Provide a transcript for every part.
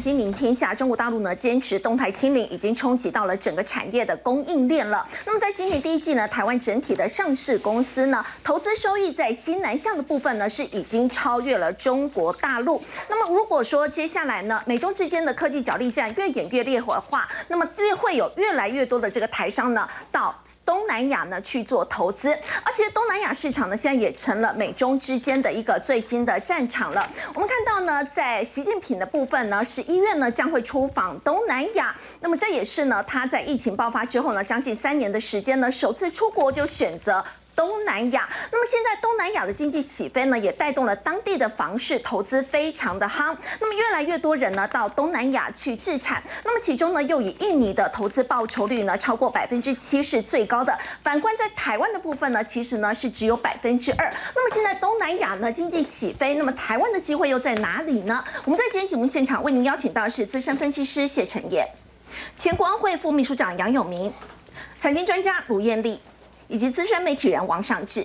经营天下，中国大陆呢坚持动态清零，已经冲击到了整个产业的供应链了。那么在今年第一季呢，台湾整体的上市公司呢，投资收益在新南向的部分呢，是已经超越了中国大陆。那么如果说接下来呢，美中之间的科技角力战越演越烈火化，那么越会有越来越多的这个台商呢，到东南亚呢去做投资，而且东南亚市场呢，现在也成了美中之间的一个最新的战场了。我们看到呢，在习近平的部分呢，是医院呢将会出访东南亚，那么这也是呢他在疫情爆发之后呢，将近三年的时间呢，首次出国就选择。东南亚，那么现在东南亚的经济起飞呢，也带动了当地的房市投资非常的夯。那么越来越多人呢到东南亚去置产，那么其中呢又以印尼的投资报酬率呢超过百分之七是最高的。反观在台湾的部分呢，其实呢是只有百分之二。那么现在东南亚呢经济起飞，那么台湾的机会又在哪里呢？我们在今天节目现场为您邀请到的是资深分析师谢承彦、前国安会副秘书长杨永明、财经专家卢艳丽。以及资深媒体人王尚志，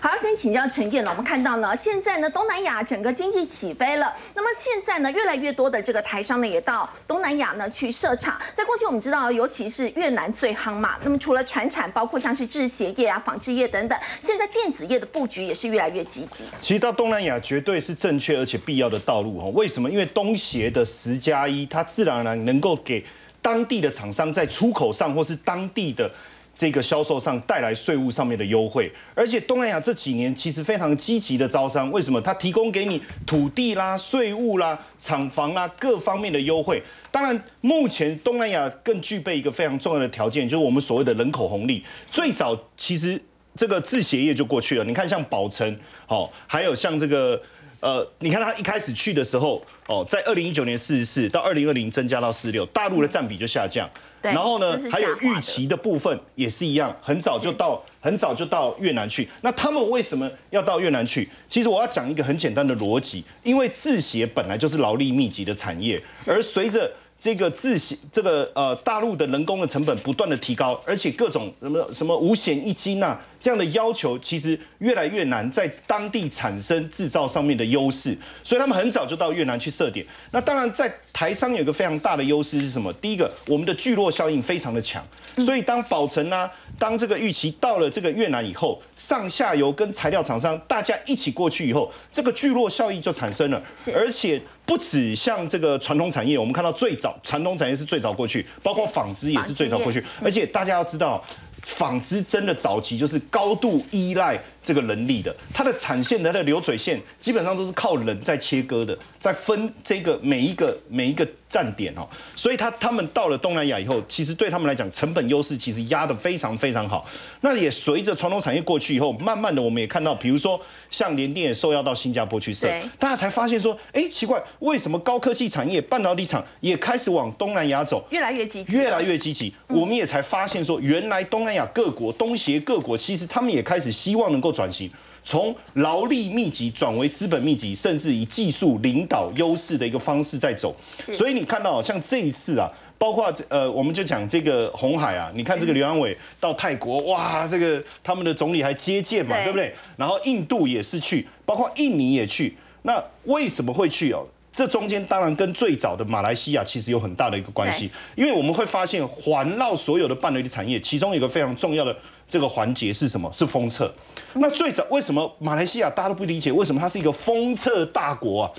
好，先请教陈燕了。我们看到呢，现在呢，东南亚整个经济起飞了。那么现在呢，越来越多的这个台商呢，也到东南亚呢去设厂。在过去我们知道，尤其是越南最夯嘛。那么除了船产，包括像是制鞋业啊、纺织业等等，现在电子业的布局也是越来越积极。其实到东南亚绝对是正确而且必要的道路哈。为什么？因为东协的十加一，它自然而然能够给当地的厂商在出口上或是当地的。这个销售上带来税务上面的优惠，而且东南亚这几年其实非常积极的招商，为什么？它提供给你土地啦、税务啦、厂房啦各方面的优惠。当然，目前东南亚更具备一个非常重要的条件，就是我们所谓的人口红利。最早其实这个制鞋业就过去了，你看像宝城，好，还有像这个。呃，你看他一开始去的时候，哦，在二零一九年四十四，到二零二零增加到四六，大陆的占比就下降。然后呢，还有预期的部分也是一样，很早就到，很早就到越南去。那他们为什么要到越南去？其实我要讲一个很简单的逻辑，因为制鞋本来就是劳力密集的产业，而随着这个自行，这个呃大陆的人工的成本不断的提高，而且各种什么什么五险一金呐。这样的要求其实越来越难在当地产生制造上面的优势，所以他们很早就到越南去设点。那当然，在台商有一个非常大的优势是什么？第一个，我们的聚落效应非常的强，所以当宝成啊，当这个预期到了这个越南以后，上下游跟材料厂商大家一起过去以后，这个聚落效应就产生了。而且不止像这个传统产业，我们看到最早传统产业是最早过去，包括纺织也是最早过去。而且大家要知道。纺织真的早期就是高度依赖。这个人力的，它的产线、它的流水线基本上都是靠人在切割的，在分这个每一个每一个站点哦，所以他他们到了东南亚以后，其实对他们来讲，成本优势其实压得非常非常好。那也随着传统产业过去以后，慢慢的我们也看到，比如说像联电也受邀到新加坡去设，大家才发现说，哎，奇怪，为什么高科技产业、半导体厂也开始往东南亚走，越来越积极，越来越积极。我们也才发现说，原来东南亚各国、东协各国，其实他们也开始希望能够。转型从劳力密集转为资本密集，甚至以技术领导优势的一个方式在走。所以你看到像这一次啊，包括呃，我们就讲这个红海啊，你看这个刘安伟到泰国，哇，这个他们的总理还接见嘛，对不对？然后印度也是去，包括印尼也去。那为什么会去哦？这中间当然跟最早的马来西亚其实有很大的一个关系，因为我们会发现环绕所有的半导体产业，其中有一个非常重要的。这个环节是什么？是封测。那最早为什么马来西亚大家都不理解？为什么它是一个封测大国啊？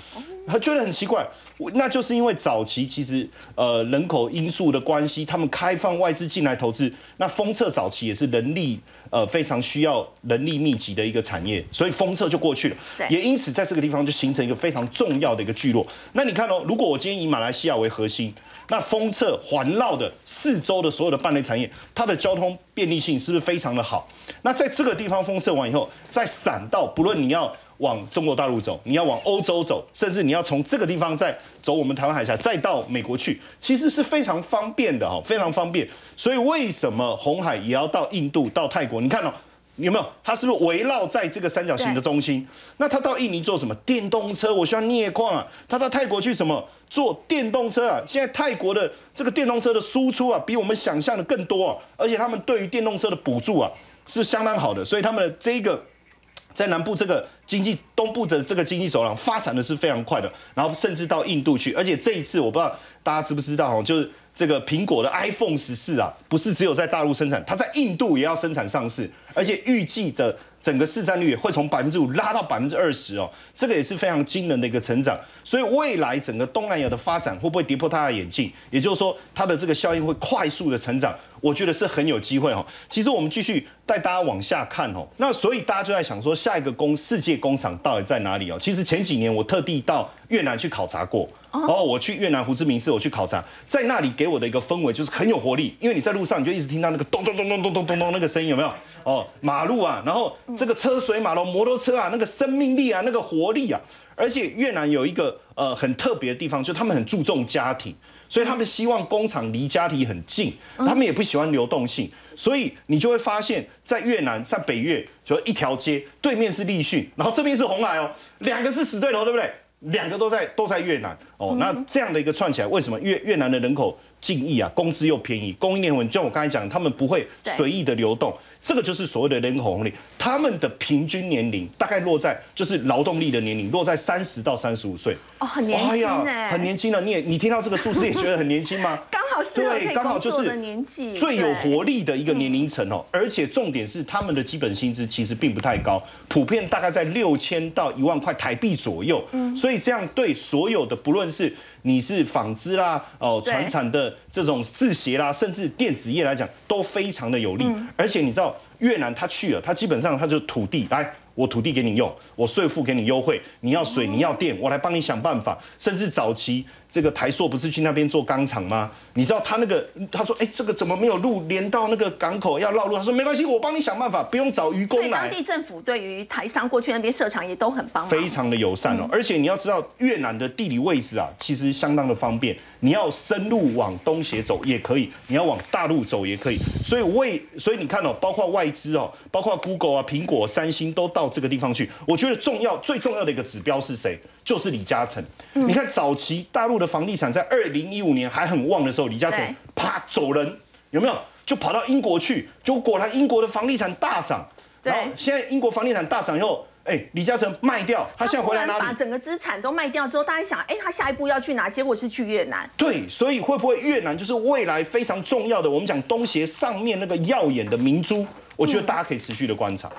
他觉得很奇怪。那就是因为早期其实呃人口因素的关系，他们开放外资进来投资。那封测早期也是人力呃非常需要人力密集的一个产业，所以封测就过去了。也因此在这个地方就形成一个非常重要的一个聚落。那你看哦，如果我今天以马来西亚为核心。那封测环绕的四周的所有的半类产业，它的交通便利性是不是非常的好？那在这个地方封测完以后，再闪到，不论你要往中国大陆走，你要往欧洲走，甚至你要从这个地方再走我们台湾海峡，再到美国去，其实是非常方便的哈，非常方便。所以为什么红海也要到印度、到泰国？你看哦。有没有？它是不是围绕在这个三角形的中心？那他到印尼做什么？电动车，我需要镍矿啊。他到泰国去什么？做电动车啊。现在泰国的这个电动车的输出啊，比我们想象的更多啊。而且他们对于电动车的补助啊，是相当好的。所以他们的这个 在南部这个经济东部的这个经济走廊发展的是非常快的，然后甚至到印度去，而且这一次我不知道大家知不知道哦，就是这个苹果的 iPhone 十四啊，不是只有在大陆生产，它在印度也要生产上市，而且预计的整个市占率会从百分之五拉到百分之二十哦，这个也是非常惊人的一个成长，所以未来整个东南亚的发展会不会跌破它的眼镜？也就是说，它的这个效应会快速的成长。我觉得是很有机会哦。其实我们继续带大家往下看哦。那所以大家就在想说，下一个工世界工厂到底在哪里哦？其实前几年我特地到越南去考察过，然后我去越南胡志明市我去考察，在那里给我的一个氛围就是很有活力，因为你在路上你就一直听到那个咚咚咚咚咚咚咚咚那个声音有没有？哦，马路啊，然后这个车水马龙，摩托车啊，那个生命力啊，那个活力啊，而且越南有一个呃很特别的地方，就他们很注重家庭。所以他们希望工厂离家里很近，他们也不喜欢流动性，所以你就会发现，在越南，在北越，就一条街对面是立讯，然后这边是红海哦，两个是死对头，对不对？两个都在都在越南哦，那这样的一个串起来，为什么越越南的人口近亿啊，工资又便宜，供应链稳，就我刚才讲，他们不会随意的流动。这个就是所谓的人口红利，他们的平均年龄大概落在就是劳动力的年龄落在三十到三十五岁哦，很年轻哎，很年轻的。你也你听到这个数字也觉得很年轻吗？刚好是对，刚好就是年纪最有活力的一个年龄层哦。而且重点是他们的基本薪资其实并不太高，普遍大概在六千到一万块台币左右。嗯，所以这样对所有的不论是你是纺织啦哦，船产的这种制鞋啦，甚至电子业来讲都非常的有利。而且你知道。越南他去了，他基本上他就土地来。我土地给你用，我税负给你优惠，你要水你要电，我来帮你想办法。甚至早期这个台塑不是去那边做钢厂吗？你知道他那个他说，哎，这个怎么没有路连到那个港口要绕路？他说没关系，我帮你想办法，不用找渔工来。当地政府对于台商过去那边设厂也都很帮非常的友善哦。而且你要知道越南的地理位置啊，其实相当的方便。你要深入往东斜走也可以，你要往大陆走也可以。所以为所以你看哦，包括外资哦，包括 Google 啊、苹果、三星都到。到这个地方去，我觉得重要最重要的一个指标是谁？就是李嘉诚。你看早期大陆的房地产在二零一五年还很旺的时候，李嘉诚啪走人，有没有？就跑到英国去，就果然英国的房地产大涨。然后现在英国房地产大涨以后，哎，李嘉诚卖掉，他现在回来哪里？把整个资产都卖掉之后，大家想，哎，他下一步要去哪？结果是去越南。对，所以会不会越南就是未来非常重要的？我们讲东协上面那个耀眼的明珠，我觉得大家可以持续的观察。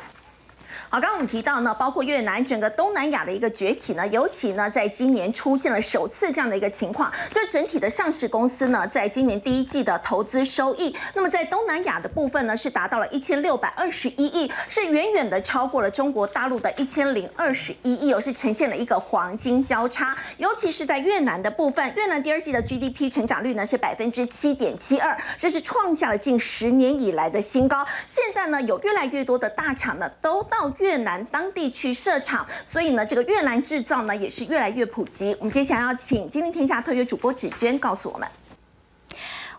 好，刚刚我们提到呢，包括越南整个东南亚的一个崛起呢，尤其呢，在今年出现了首次这样的一个情况，这整体的上市公司呢，在今年第一季的投资收益，那么在东南亚的部分呢，是达到了一千六百二十一亿，是远远的超过了中国大陆的一千零二十一亿哦，是呈现了一个黄金交叉，尤其是在越南的部分，越南第二季的 GDP 成长率呢是百分之七点七二，这是创下了近十年以来的新高。现在呢，有越来越多的大厂呢，都到。越南当地去设厂，所以呢，这个越南制造呢也是越来越普及。我们接下来要请《金陵天下》特约主播芷娟告诉我们。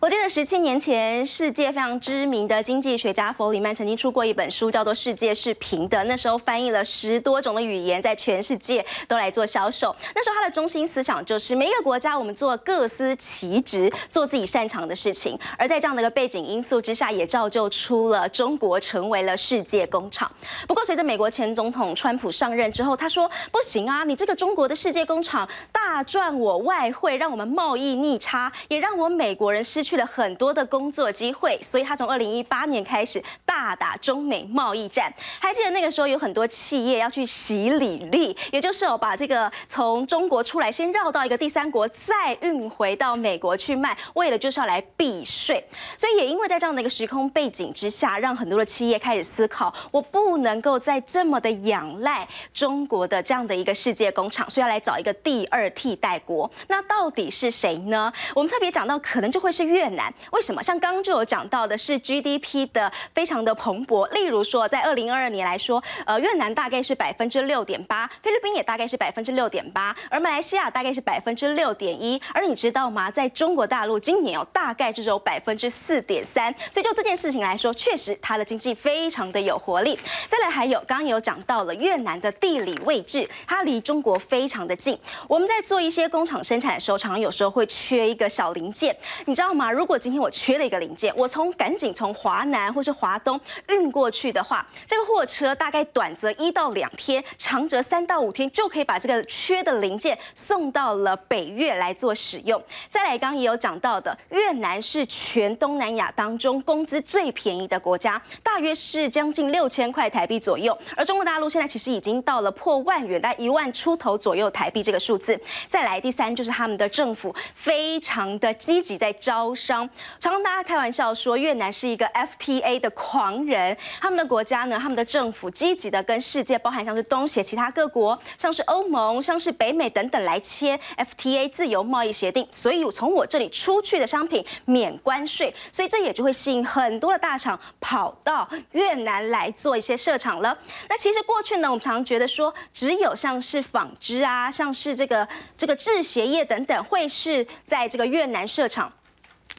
我记得十七年前，世界非常知名的经济学家弗里曼曾经出过一本书，叫做《世界是平的》。那时候翻译了十多种的语言，在全世界都来做销售。那时候他的中心思想就是，每一个国家我们做各司其职，做自己擅长的事情。而在这样的一个背景因素之下，也造就出了中国成为了世界工厂。不过，随着美国前总统川普上任之后，他说：“不行啊，你这个中国的世界工厂大赚我外汇，让我们贸易逆差，也让我美国人失。”去了很多的工作机会，所以他从二零一八年开始大打中美贸易战。还记得那个时候有很多企业要去洗履历，也就是哦把这个从中国出来，先绕到一个第三国，再运回到美国去卖，为了就是要来避税。所以也因为在这样的一个时空背景之下，让很多的企业开始思考，我不能够再这么的仰赖中国的这样的一个世界工厂，所以要来找一个第二替代国。那到底是谁呢？我们特别讲到，可能就会是越。越南为什么？像刚刚就有讲到的是 GDP 的非常的蓬勃。例如说，在二零二二年来说，呃，越南大概是百分之六点八，菲律宾也大概是百分之六点八，而马来西亚大概是百分之六点一。而你知道吗？在中国大陆今年有大概只有百分之四点三。所以就这件事情来说，确实它的经济非常的有活力。再来还有刚刚有讲到了越南的地理位置，它离中国非常的近。我们在做一些工厂生产的时候，常常有时候会缺一个小零件，你知道吗？如果今天我缺了一个零件，我从赶紧从华南或是华东运过去的话，这个货车大概短则一到两天，长则三到五天就可以把这个缺的零件送到了北越来做使用。再来，刚刚也有讲到的，越南是全东南亚当中工资最便宜的国家，大约是将近六千块台币左右。而中国大陆现在其实已经到了破万元，大概一万出头左右台币这个数字。再来，第三就是他们的政府非常的积极在招商，常常大家开玩笑说越南是一个 FTA 的狂人，他们的国家呢，他们的政府积极的跟世界，包含像是东协其他各国，像是欧盟、像是北美等等来签 FTA 自由贸易协定，所以从我这里出去的商品免关税，所以这也就会吸引很多的大厂跑到越南来做一些设厂了。那其实过去呢，我们常常觉得说，只有像是纺织啊，像是这个这个制鞋业等等，会是在这个越南设厂。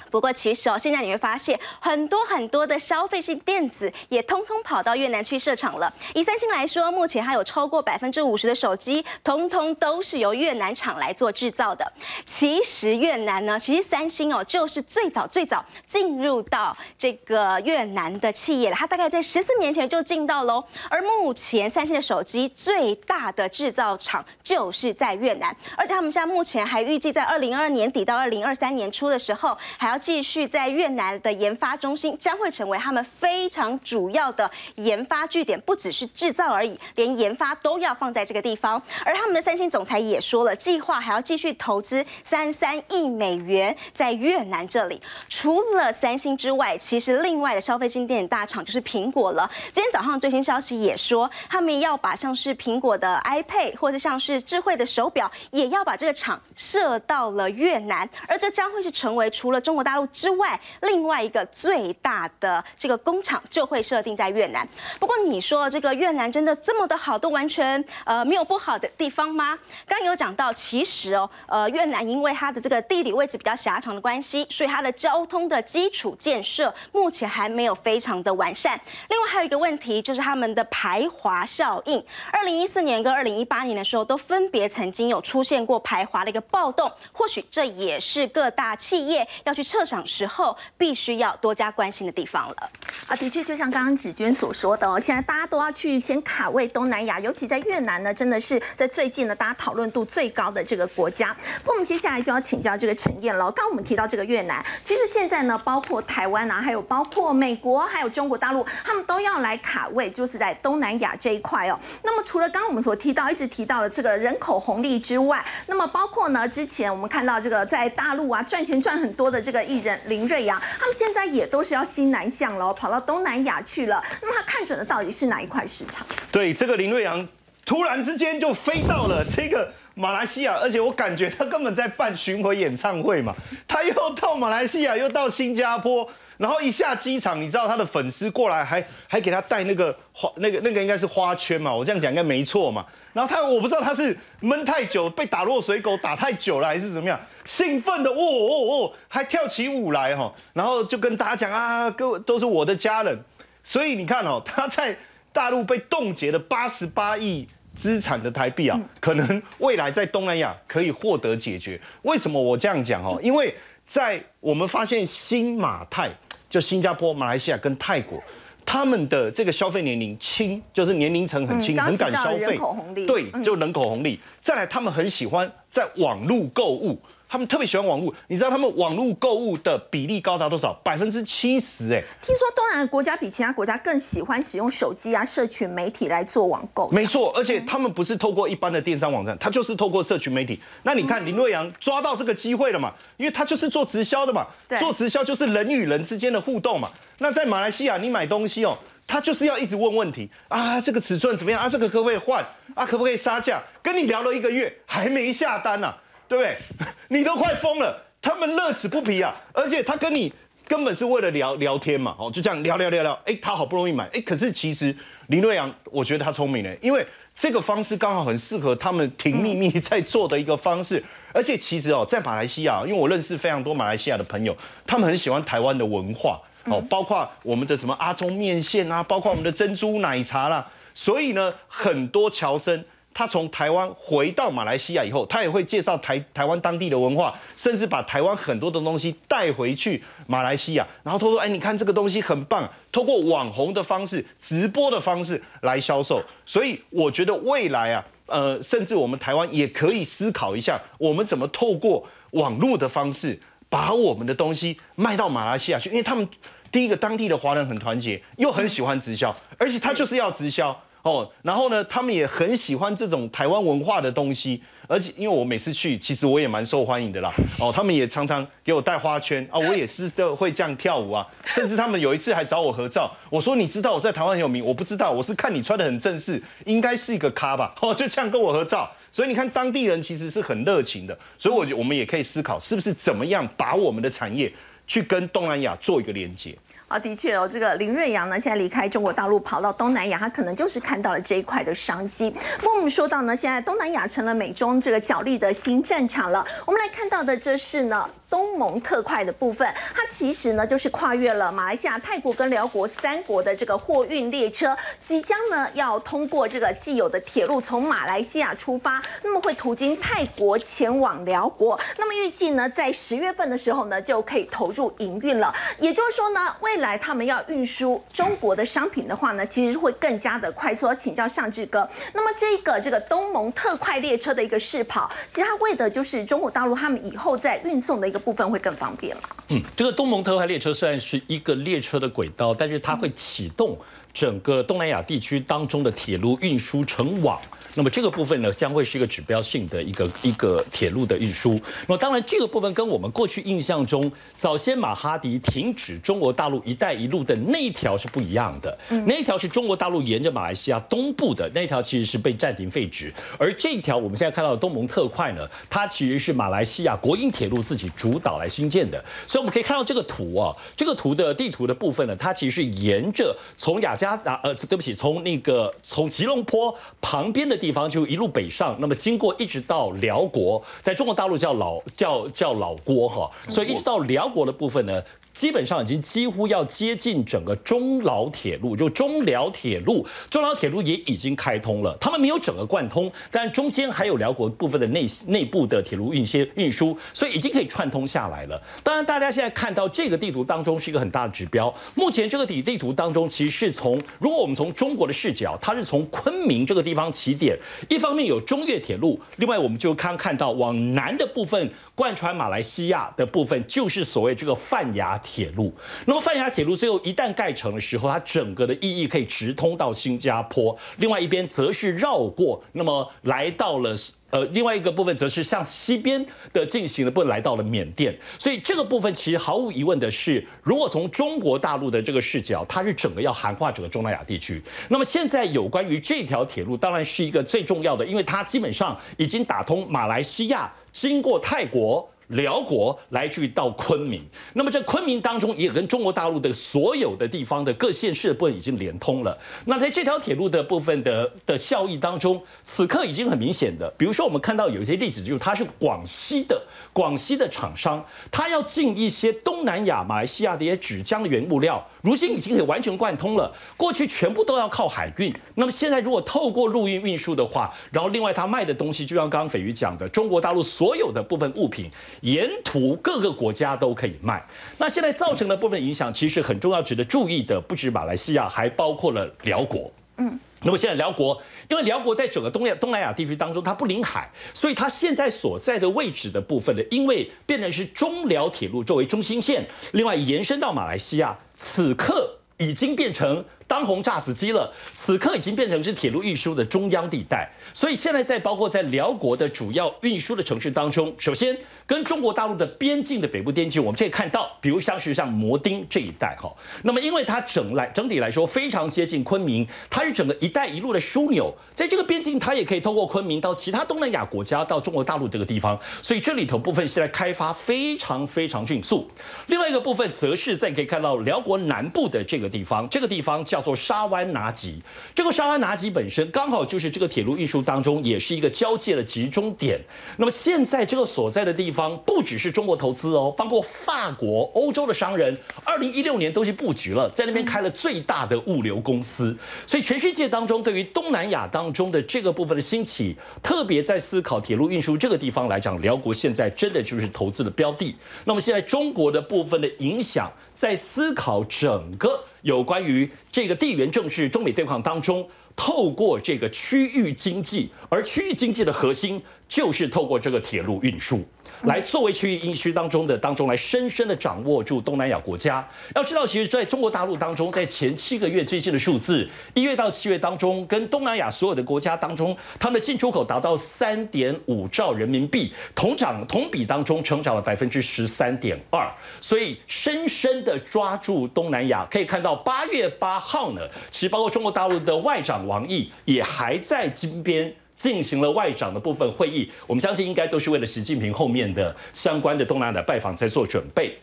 不过其实哦，现在你会发现很多很多的消费性电子也通通跑到越南去设厂了。以三星来说，目前还有超过百分之五十的手机，通通都是由越南厂来做制造的。其实越南呢，其实三星哦，就是最早最早进入到这个越南的企业了。它大概在十四年前就进到喽。而目前三星的手机最大的制造厂就是在越南，而且他们现在目前还预计在二零二二年底到二零二三年初的时候，还要继续在越南的研发中心将会成为他们非常主要的研发据点，不只是制造而已，连研发都要放在这个地方。而他们的三星总裁也说了，计划还要继续投资三三亿美元在越南这里。除了三星之外，其实另外的消费性电子大厂就是苹果了。今天早上最新消息也说，他们要把像是苹果的 iPad 或者像是智慧的手表，也要把这个厂设到了越南，而这将会是成为除了中国大大陆之外，另外一个最大的这个工厂就会设定在越南。不过你说这个越南真的这么的好，都完全呃没有不好的地方吗？刚刚有讲到，其实哦，呃，越南因为它的这个地理位置比较狭长的关系，所以它的交通的基础建设目前还没有非常的完善。另外还有一个问题就是他们的排华效应。二零一四年跟二零一八年的时候，都分别曾经有出现过排华的一个暴动。或许这也是各大企业要去撤厂时候必须要多加关心的地方了。啊，的确，就像刚刚芷娟所说的哦，现在大家都要去先卡位东南亚，尤其在越南呢，真的是在最近呢，大家讨论度最高的这个国家。那我们接下来就要请教这个陈燕了。刚刚我们提到这个越南，其实现在呢，包括台湾啊，还有包括美国，还有中国大陆，他们都要来卡位，就是在东南亚这一块哦。那么除了刚刚我们所提到，一直提到的这个人口红利之外，那么包括呢，之前我们看到这个在大陆啊赚钱赚很多的这个艺人林瑞阳，他们现在也都是要西南向了，跑到东南亚去了。那么他看准的到底是哪一块市场？对，这个林瑞阳突然之间就飞到了这个马来西亚，而且我感觉他根本在办巡回演唱会嘛，他又到马来西亚，又到新加坡。然后一下机场，你知道他的粉丝过来还还给他带那个花那个那个应该是花圈嘛，我这样讲应该没错嘛。然后他我不知道他是闷太久被打落水狗打太久了还是怎么样，兴奋的哦哦哦，还跳起舞来哈。然后就跟大家讲啊，各位都是我的家人。所以你看哦，他在大陆被冻结了八十八亿资产的台币啊，可能未来在东南亚可以获得解决。为什么我这样讲哦？因为在我们发现新马泰。就新加坡、马来西亚跟泰国，他们的这个消费年龄轻，就是年龄层很轻，很敢消费。对，就人口红利。再来，他们很喜欢在网络购物。他们特别喜欢网络，你知道他们网络购物的比例高达多少？百分之七十哎！听说东南亚国家比其他国家更喜欢使用手机啊、社群媒体来做网购。没错，而且他们不是透过一般的电商网站，他就是透过社群媒体。那你看林瑞阳抓到这个机会了嘛？因为他就是做直销的嘛，做直销就是人与人之间的互动嘛。那在马来西亚你买东西哦，他就是要一直问问题啊，这个尺寸怎么样啊？这个可不可以换啊？可不可以杀价？跟你聊了一个月还没下单呢。对不对？你都快疯了，他们乐此不疲啊！而且他跟你根本是为了聊聊天嘛，哦，就这样聊聊聊聊，哎，他好不容易买，哎，可是其实林瑞阳，我觉得他聪明呢，因为这个方式刚好很适合他们挺秘密在做的一个方式。而且其实哦，在马来西亚，因为我认识非常多马来西亚的朋友，他们很喜欢台湾的文化哦，包括我们的什么阿中面线啊，包括我们的珍珠奶茶啦，所以呢，很多侨生。他从台湾回到马来西亚以后，他也会介绍台台湾当地的文化，甚至把台湾很多的东西带回去马来西亚，然后他说：“哎，你看这个东西很棒。”通过网红的方式、直播的方式来销售。所以我觉得未来啊，呃，甚至我们台湾也可以思考一下，我们怎么透过网络的方式，把我们的东西卖到马来西亚去，因为他们第一个当地的华人很团结，又很喜欢直销，而且他就是要直销。哦，然后呢，他们也很喜欢这种台湾文化的东西，而且因为我每次去，其实我也蛮受欢迎的啦。哦，他们也常常给我带花圈啊，我也是的会这样跳舞啊，甚至他们有一次还找我合照。我说你知道我在台湾很有名，我不知道，我是看你穿的很正式，应该是一个咖吧？哦，就这样跟我合照。所以你看，当地人其实是很热情的。所以，我我们也可以思考，是不是怎么样把我们的产业去跟东南亚做一个连接。啊，的确哦，这个林瑞阳呢，现在离开中国大陆跑到东南亚，他可能就是看到了这一块的商机。不过我们说到呢，现在东南亚成了美中这个角力的新战场了。我们来看到的这是呢。东盟特快的部分，它其实呢就是跨越了马来西亚、泰国跟辽国三国的这个货运列车，即将呢要通过这个既有的铁路从马来西亚出发，那么会途经泰国前往辽国，那么预计呢在十月份的时候呢就可以投入营运了。也就是说呢，未来他们要运输中国的商品的话呢，其实会更加的快速。请教尚志哥，那么这个这个东盟特快列车的一个试跑，其实它为的就是中国大陆他们以后在运送的一个。部分会更方便吗？嗯，这个东盟特快列车虽然是一个列车的轨道，但是它会启动整个东南亚地区当中的铁路运输成网。那么这个部分呢，将会是一个指标性的一个一个铁路的运输。那么当然，这个部分跟我们过去印象中，早先马哈迪停止中国大陆“一带一路”的那一条是不一样的。那一条是中国大陆沿着马来西亚东部的那一条，其实是被暂停废止。而这一条我们现在看到的东盟特快呢，它其实是马来西亚国营铁路自己主导来新建的。所以我们可以看到这个图啊，这个图的地图的部分呢，它其实是沿着从雅加达呃，对不起，从那个从吉隆坡旁边的。地方就一路北上，那么经过一直到辽国，在中国大陆叫老叫叫老郭哈，所以一直到辽国的部分呢。基本上已经几乎要接近整个中老铁路，就中辽铁路，中老铁路也已经开通了。他们没有整个贯通，但中间还有辽国部分的内内部的铁路运些运输，所以已经可以串通下来了。当然，大家现在看到这个地图当中是一个很大的指标。目前这个地地图当中，其实是从如果我们从中国的视角，它是从昆明这个地方起点，一方面有中越铁路，另外我们就看看到往南的部分贯穿马来西亚的部分，就是所谓这个泛亚。铁路，那么泛亚铁路最后一旦盖成的时候，它整个的意义可以直通到新加坡，另外一边则是绕过，那么来到了呃另外一个部分，则是向西边的进行的部分来到了缅甸。所以这个部分其实毫无疑问的是，如果从中国大陆的这个视角，它是整个要涵盖整个中南亚地区。那么现在有关于这条铁路，当然是一个最重要的，因为它基本上已经打通马来西亚，经过泰国。辽国来去到昆明，那么在昆明当中也跟中国大陆的所有的地方的各县市的部分已经连通了。那在这条铁路的部分的的效益当中，此刻已经很明显的，比如说我们看到有一些例子，就是它是广西的广西的厂商，他要进一些东南亚、马来西亚的一些纸浆的原物料。如今已经可以完全贯通了，过去全部都要靠海运，那么现在如果透过陆运运输的话，然后另外他卖的东西，就像刚刚斐鱼讲的，中国大陆所有的部分物品，沿途各个国家都可以卖。那现在造成的部分影响，其实很重要，值得注意的不止马来西亚，还包括了辽国。嗯。那么现在辽国，因为辽国在整个东亚东南亚地区当中，它不临海，所以它现在所在的位置的部分呢，因为变成是中辽铁路作为中心线，另外延伸到马来西亚，此刻已经变成。当红炸子鸡了，此刻已经变成是铁路运输的中央地带，所以现在在包括在辽国的主要运输的城市当中，首先跟中国大陆的边境的北部边境，我们可以看到，比如像是像摩丁这一带哈，那么因为它整来整体来说非常接近昆明，它是整个“一带一路”的枢纽，在这个边境，它也可以通过昆明到其他东南亚国家，到中国大陆这个地方，所以这里头部分现在开发非常非常迅速。另外一个部分则是在可以看到辽国南部的这个地方，这个地方叫。叫做沙湾拿吉。这个沙湾拿吉本身刚好就是这个铁路运输当中也是一个交界的集中点。那么现在这个所在的地方不只是中国投资哦，包括法国、欧洲的商人，二零一六年都去布局了，在那边开了最大的物流公司。所以全世界当中对于东南亚当中的这个部分的兴起，特别在思考铁路运输这个地方来讲，辽国现在真的就是投资的标的。那么现在中国的部分的影响，在思考整个有关于这个地缘政治、中美对抗当中，透过这个区域经济，而区域经济的核心就是透过这个铁路运输。来作为区域应需当中的当中来深深的掌握住东南亚国家。要知道，其实在中国大陆当中，在前七个月最新的数字，一月到七月当中，跟东南亚所有的国家当中，他们的进出口达到三点五兆人民币，同涨同比当中成长了百分之十三点二，所以深深的抓住东南亚。可以看到八月八号呢，其实包括中国大陆的外长王毅也还在金边。进行了外长的部分会议，我们相信应该都是为了习近平后面的相关的东南亚拜访在做准备，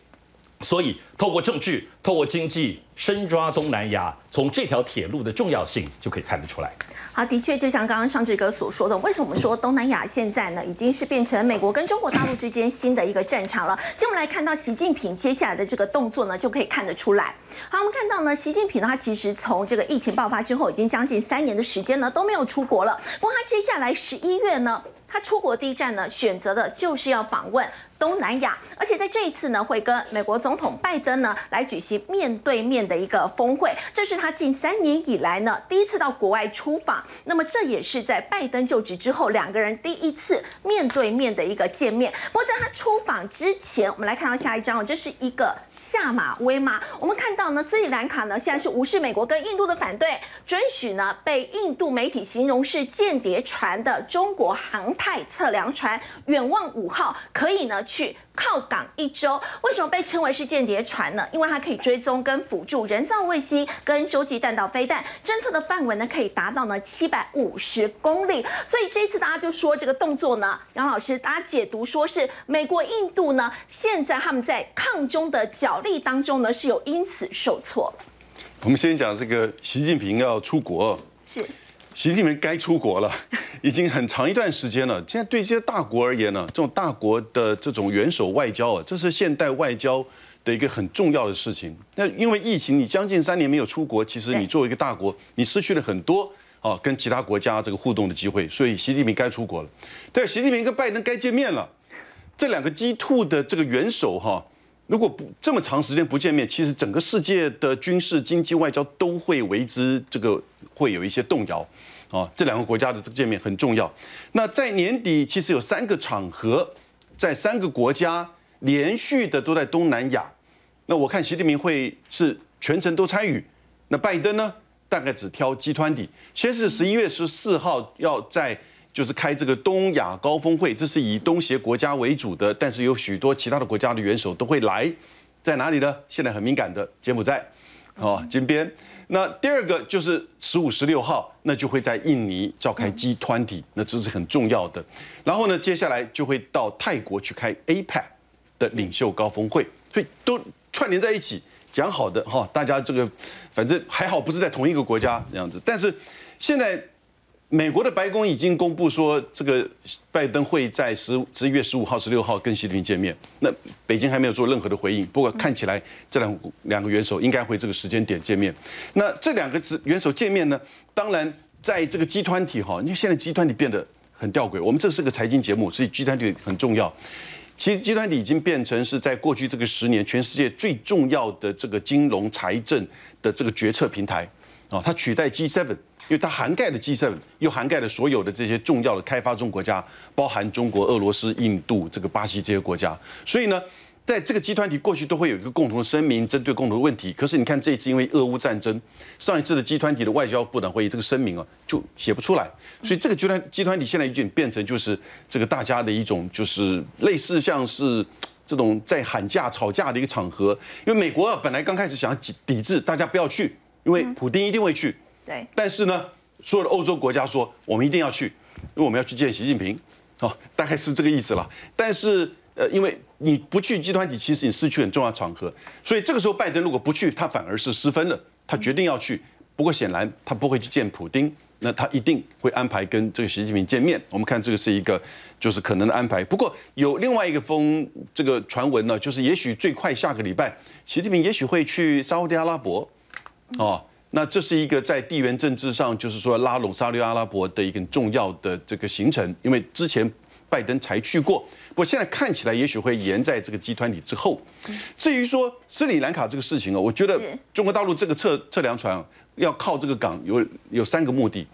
所以透过政治，透过经济，深抓东南亚，从这条铁路的重要性就可以看得出来。好，的确，就像刚刚尚志哥所说的，为什么说东南亚现在呢，已经是变成美国跟中国大陆之间新的一个战场了？其实我们来看到习近平接下来的这个动作呢，就可以看得出来。好，我们看到呢，习近平呢，他其实从这个疫情爆发之后，已经将近三年的时间呢，都没有出国了。不过他接下来十一月呢，他出国第一站呢，选择的就是要访问。东南亚，而且在这一次呢，会跟美国总统拜登呢来举行面对面的一个峰会，这是他近三年以来呢第一次到国外出访。那么这也是在拜登就职之后两个人第一次面对面的一个见面。不过在他出访之前，我们来看到下一张哦，这是一个下马威嘛。我们看到呢，斯里兰卡呢现在是无视美国跟印度的反对，准许呢被印度媒体形容是间谍船的中国航太测量船远望五号可以呢。去靠港一周，为什么被称为是间谍船呢？因为它可以追踪跟辅助人造卫星跟洲际弹道飞弹，侦测的范围呢可以达到呢七百五十公里。所以这一次大家就说这个动作呢，杨老师，大家解读说是美国、印度呢现在他们在抗中的角力当中呢是有因此受挫。我们先讲这个习近平要出国，是。习近平该出国了，已经很长一段时间了。现在对一些大国而言呢，这种大国的这种元首外交啊，这是现代外交的一个很重要的事情。那因为疫情，你将近三年没有出国，其实你作为一个大国，你失去了很多啊跟其他国家这个互动的机会。所以习近平该出国了。但习近平跟拜登该见面了。这两个 G two 的这个元首哈，如果不这么长时间不见面，其实整个世界的军事、经济、外交都会为之这个会有一些动摇。啊，这两个国家的这个见面很重要。那在年底，其实有三个场合，在三个国家连续的都在东南亚。那我看习近平会是全程都参与。那拜登呢，大概只挑集团底。先是十一月十四号要在就是开这个东亚高峰会，这是以东协国家为主的，但是有许多其他的国家的元首都会来。在哪里呢？现在很敏感的柬埔寨，哦，金边。那第二个就是十五、十六号，那就会在印尼召开 G20，那这是很重要的。然后呢，接下来就会到泰国去开 APEC 的领袖高峰会，所以都串联在一起讲好的哈。大家这个反正还好，不是在同一个国家这样子。但是现在。美国的白宫已经公布说，这个拜登会在十十一月十五号、十六号跟习近平见面。那北京还没有做任何的回应。不过看起来这两两个元首应该会这个时间点见面。那这两个元首见面呢？当然，在这个集团体哈，因为现在集团体变得很吊诡。我们这是个财经节目，所以集团体很重要。其实集团体已经变成是在过去这个十年全世界最重要的这个金融财政的这个决策平台啊，它取代 G7。因为它涵盖了 G7，又涵盖了所有的这些重要的开发中国家，包含中国、俄罗斯、印度、这个巴西这些国家。所以呢，在这个集团体过去都会有一个共同的声明，针对共同的问题。可是你看这一次因为俄乌战争，上一次的集团体的外交部长会议这个声明啊就写不出来。所以这个集团集团体现在已经变成就是这个大家的一种就是类似像是这种在喊价吵架的一个场合。因为美国本来刚开始想要抵抵制，大家不要去，因为普京一定会去。对，但是呢，所有的欧洲国家说我们一定要去，因为我们要去见习近平，哦，大概是这个意思了。但是呃，因为你不去集团体，其实你失去很重要场合，所以这个时候拜登如果不去，他反而是失分的。他决定要去，不过显然他不会去见普丁，那他一定会安排跟这个习近平见面。我们看这个是一个就是可能的安排。不过有另外一个风这个传闻呢，就是也许最快下个礼拜，习近平也许会去沙特阿拉伯，哦。那这是一个在地缘政治上，就是说拉拢沙特阿拉伯的一个重要的这个行程，因为之前拜登才去过，不过现在看起来也许会延在这个集团里之后。至于说斯里兰卡这个事情啊，我觉得中国大陆这个测测量船要靠这个港有有三个目的。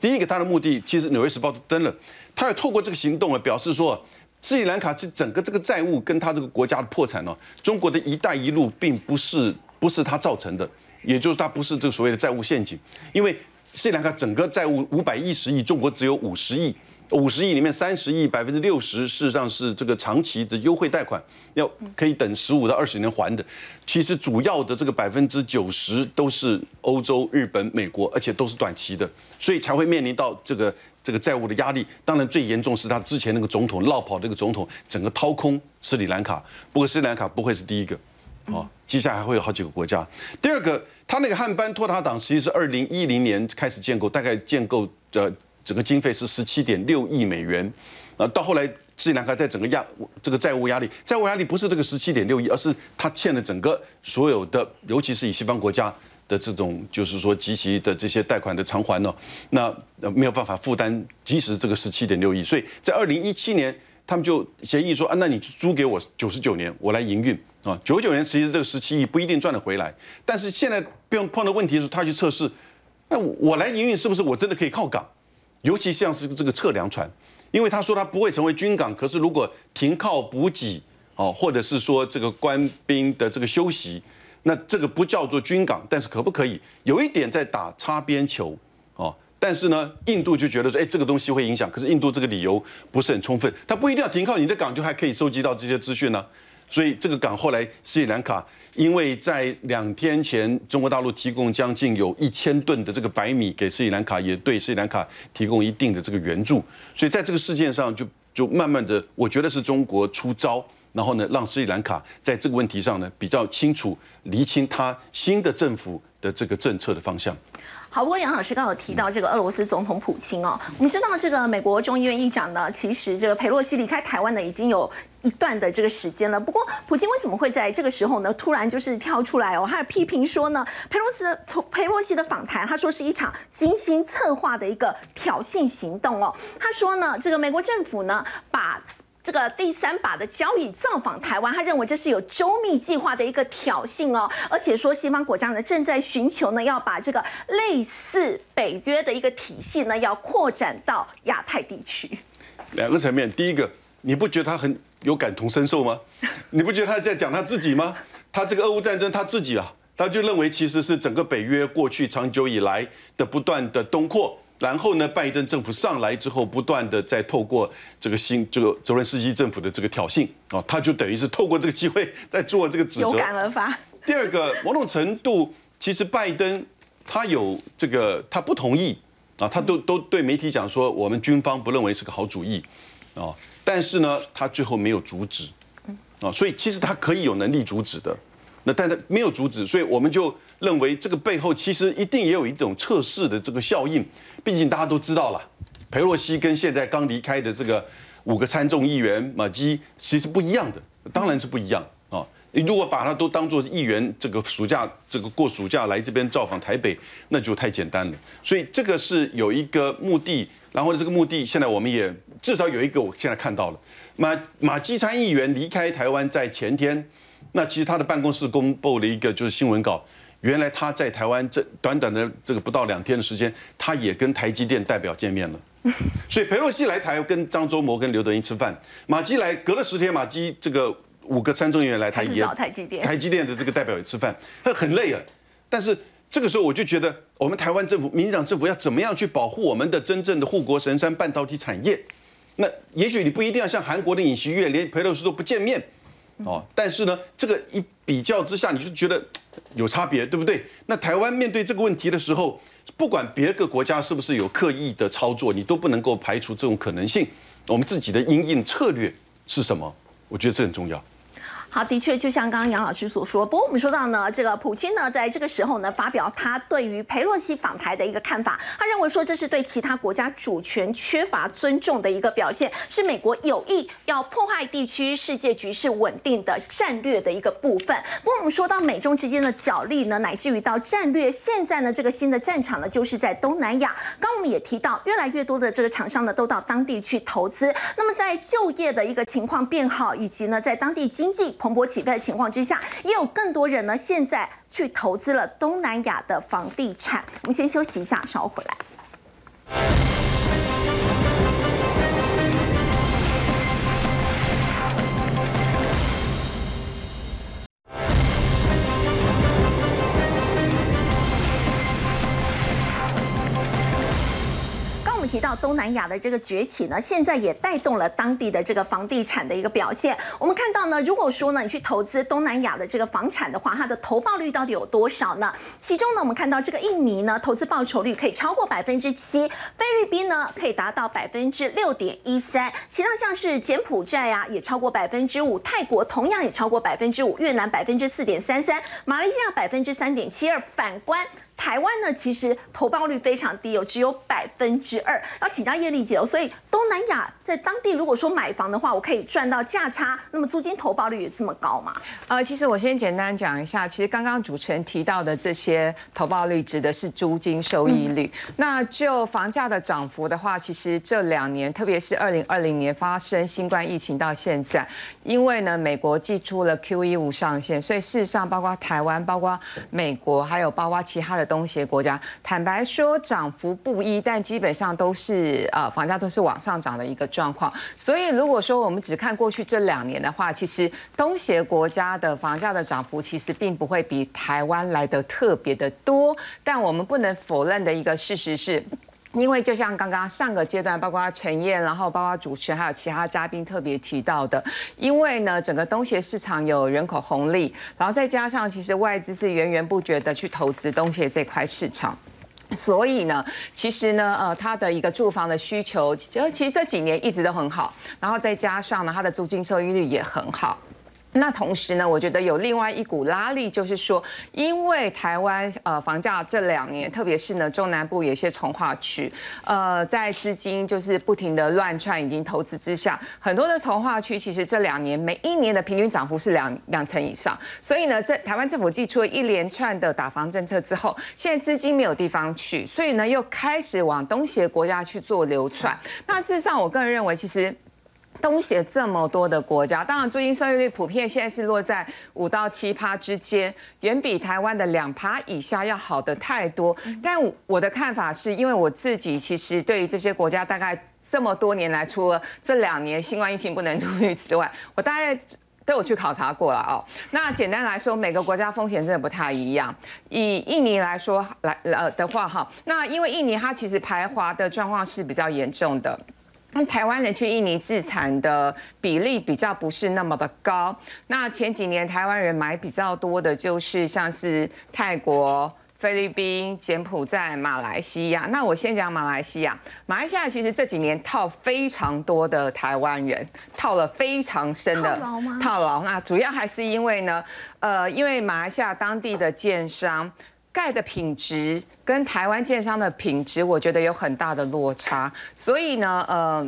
第一个，它的目的其实《纽约时报》都登了，它要透过这个行动啊，表示说斯里兰卡这整个这个债务跟它这个国家的破产呢，中国的一带一路并不是不是它造成的。也就是它不是这个所谓的债务陷阱，因为斯里兰卡整个债务五百一十亿，中国只有五十亿，五十亿里面三十亿百分之六十事实上是这个长期的优惠贷款，要可以等十五到二十年还的。其实主要的这个百分之九十都是欧洲、日本、美国，而且都是短期的，所以才会面临到这个这个债务的压力。当然最严重是他之前那个总统落跑这个总统整个掏空斯里兰卡，不过斯里兰卡不会是第一个。哦，接下来还会有好几个国家。第二个，他那个汉班托塔党实际是二零一零年开始建构，大概建构的整个经费是十七点六亿美元。啊，到后来斯里兰卡在整个压这个债务压力，债务压力不是这个十七点六亿，而是他欠了整个所有的，尤其是以西方国家的这种，就是说极其的这些贷款的偿还呢，那没有办法负担，即使这个十七点六亿，所以在二零一七年。他们就协议说啊，那你租给我九十九年，我来营运啊。九十九年其实这个十七亿不一定赚得回来，但是现在不用碰到问题是，他去测试，那我来营运是不是我真的可以靠港？尤其像是这个测量船，因为他说他不会成为军港，可是如果停靠补给哦，或者是说这个官兵的这个休息，那这个不叫做军港，但是可不可以？有一点在打擦边球哦。但是呢，印度就觉得说，哎，这个东西会影响。可是印度这个理由不是很充分，它不一定要停靠你的港，就还可以收集到这些资讯呢。所以这个港后来斯里兰卡，因为在两天前中国大陆提供将近有一千吨的这个白米给斯里兰卡，也对斯里兰卡提供一定的这个援助。所以在这个事件上，就就慢慢的，我觉得是中国出招，然后呢，让斯里兰卡在这个问题上呢比较清楚厘清他新的政府的这个政策的方向。好，不过杨老师刚好提到这个俄罗斯总统普京哦，我们知道这个美国众议院议长呢，其实这个佩洛西离开台湾呢已经有一段的这个时间了。不过普京为什么会在这个时候呢突然就是跳出来哦，他批评说呢佩洛西的佩洛西的访谈，他说是一场精心策划的一个挑衅行动哦。他说呢，这个美国政府呢把。这个第三把的交椅造访台湾，他认为这是有周密计划的一个挑衅哦，而且说西方国家呢正在寻求呢要把这个类似北约的一个体系呢要扩展到亚太地区。两个层面，第一个，你不觉得他很有感同身受吗？你不觉得他在讲他自己吗？他这个俄乌战争他自己啊，他就认为其实是整个北约过去长久以来的不断的东扩。然后呢，拜登政府上来之后，不断的在透过这个新这个泽连斯基政府的这个挑衅啊，他就等于是透过这个机会在做这个指责。有感而发。第二个，某种程度，其实拜登他有这个他不同意啊，他都都对媒体讲说，我们军方不认为是个好主意啊，但是呢，他最后没有阻止啊，所以其实他可以有能力阻止的。那但他没有阻止，所以我们就认为这个背后其实一定也有一种测试的这个效应。毕竟大家都知道了，佩洛西跟现在刚离开的这个五个参众议员马基其实不一样的，当然是不一样啊。你如果把他都当做议员，这个暑假这个过暑假来这边造访台北，那就太简单了。所以这个是有一个目的，然后这个目的现在我们也至少有一个，我现在看到了马马基参议员离开台湾在前天。那其实他的办公室公布了一个就是新闻稿，原来他在台湾这短短的这个不到两天的时间，他也跟台积电代表见面了。所以佩洛西来台跟张忠谋跟刘德英吃饭，马基来隔了十天，马基这个五个参众议员来台也台积电台积电的这个代表也吃饭，他很累啊。但是这个时候我就觉得，我们台湾政府、民进党政府要怎么样去保护我们的真正的护国神山半导体产业？那也许你不一定要像韩国的尹锡悦，连佩洛西都不见面。哦，但是呢，这个一比较之下，你就觉得 有差别，对不对？那台湾面对这个问题的时候，不管别个国家是不是有刻意的操作，你都不能够排除这种可能性。我们自己的应应策略是什么？我觉得这很重要。好，的确，就像刚刚杨老师所说，不过我们说到呢，这个普京呢，在这个时候呢，发表他对于佩洛西访台的一个看法，他认为说这是对其他国家主权缺乏尊重的一个表现，是美国有意要破坏地区世界局势稳定的战略的一个部分。不过我们说到美中之间的角力呢，乃至于到战略，现在呢，这个新的战场呢，就是在东南亚。刚我们也提到，越来越多的这个厂商呢，都到当地去投资。那么在就业的一个情况变好，以及呢，在当地经济。蓬勃起飞的情况之下，也有更多人呢，现在去投资了东南亚的房地产。我们先休息一下，稍后回来。提到东南亚的这个崛起呢，现在也带动了当地的这个房地产的一个表现。我们看到呢，如果说呢，你去投资东南亚的这个房产的话，它的投报率到底有多少呢？其中呢，我们看到这个印尼呢，投资报酬率可以超过百分之七；菲律宾呢，可以达到百分之六点一三；其他像是柬埔寨啊，也超过百分之五；泰国同样也超过百分之五；越南百分之四点三三；马来西亚百分之三点七二。反观台湾呢，其实投报率非常低哦，只有百分之二。要请教叶丽姐哦，所以东南亚在当地如果说买房的话，我可以赚到价差，那么租金投报率也这么高吗？呃，其实我先简单讲一下，其实刚刚主持人提到的这些投报率指的是租金收益率。那就房价的涨幅的话，其实这两年，特别是二零二零年发生新冠疫情到现在，因为呢美国寄出了 Q E 无上限，所以事实上包括台湾、包括美国，还有包括其他的。东协国家，坦白说涨幅不一，但基本上都是呃房价都是往上涨的一个状况。所以如果说我们只看过去这两年的话，其实东协国家的房价的涨幅其实并不会比台湾来的特别的多。但我们不能否认的一个事实是。因为就像刚刚上个阶段，包括陈燕，然后包括主持，还有其他嘉宾特别提到的，因为呢，整个东协市场有人口红利，然后再加上其实外资是源源不绝的去投资东协这块市场，所以呢，其实呢，呃，它的一个住房的需求，就其实这几年一直都很好，然后再加上呢，它的租金收益率也很好。那同时呢，我觉得有另外一股拉力，就是说，因为台湾呃房价这两年，特别是呢中南部有些从化区，呃，在资金就是不停的乱窜，已经投资之下，很多的从化区其实这两年每一年的平均涨幅是两两成以上。所以呢，这台湾政府寄出了一连串的打房政策之后，现在资金没有地方去，所以呢又开始往东协国家去做流窜。那事实上，我个人认为，其实。东协这么多的国家，当然租金收益率普遍现在是落在五到七趴之间，远比台湾的两趴以下要好的太多。但我的看法是，因为我自己其实对于这些国家，大概这么多年来，除了这两年新冠疫情不能出去之外，我大概都有去考察过了哦。那简单来说，每个国家风险真的不太一样。以印尼来说来呃的话哈，那因为印尼它其实排华的状况是比较严重的。那台湾人去印尼自产的比例比较不是那么的高。那前几年台湾人买比较多的就是像是泰国、菲律宾、柬埔寨、马来西亚。那我先讲马来西亚。马来西亚其实这几年套非常多的台湾人，套了非常深的套牢吗？套牢。那主要还是因为呢，呃，因为马来西亚当地的建商。钙的品质跟台湾建商的品质，我觉得有很大的落差。所以呢，呃，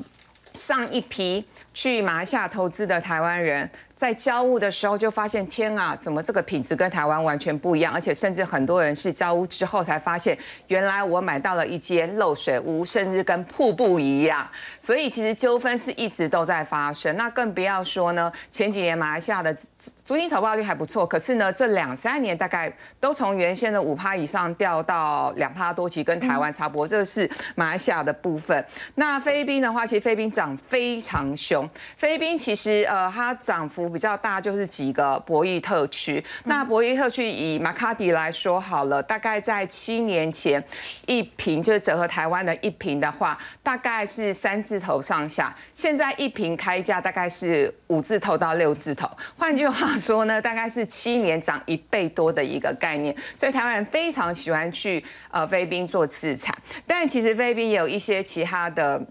上一批去马来西亚投资的台湾人。在交屋的时候就发现，天啊，怎么这个品质跟台湾完全不一样？而且甚至很多人是交屋之后才发现，原来我买到了一间漏水屋，甚至跟瀑布一样。所以其实纠纷是一直都在发生。那更不要说呢，前几年马来西亚的租金投报率还不错，可是呢，这两三年大概都从原先的五趴以上掉到两趴多，其实跟台湾差不多。这个是马来西亚的部分。那菲律宾的话，其实菲律宾涨非常凶。菲律宾其实呃，它涨幅。比较大就是几个博弈特区，那博弈特区以马卡迪来说好了，大概在七年前一瓶就是折合台湾的一瓶的话，大概是三字头上下，现在一瓶开价大概是五字头到六字头，换句话说呢，大概是七年涨一倍多的一个概念，所以台湾人非常喜欢去呃菲律宾做资产，但其实菲律宾也有一些其他的。